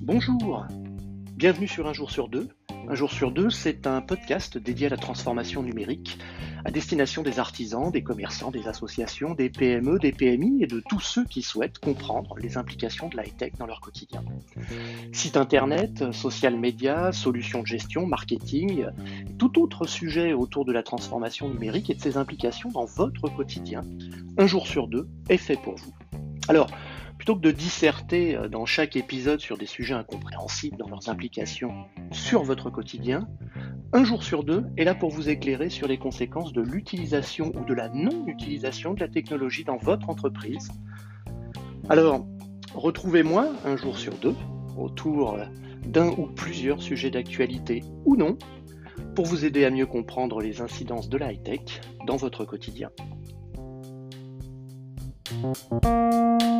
Bonjour, bienvenue sur Un jour sur deux. Un jour sur deux, c'est un podcast dédié à la transformation numérique à destination des artisans, des commerçants, des associations, des PME, des PMI et de tous ceux qui souhaitent comprendre les implications de la high-tech dans leur quotidien. Site internet, social media, solutions de gestion, marketing, tout autre sujet autour de la transformation numérique et de ses implications dans votre quotidien, un jour sur deux, est fait pour vous. Alors, plutôt que de disserter euh, dans chaque épisode sur des sujets incompréhensibles dans leurs implications sur votre quotidien, un jour sur deux est là pour vous éclairer sur les conséquences de l'utilisation ou de la non-utilisation de la technologie dans votre entreprise. Alors, retrouvez-moi un jour sur deux autour euh, d'un ou plusieurs sujets d'actualité ou non pour vous aider à mieux comprendre les incidences de la high-tech dans votre quotidien. you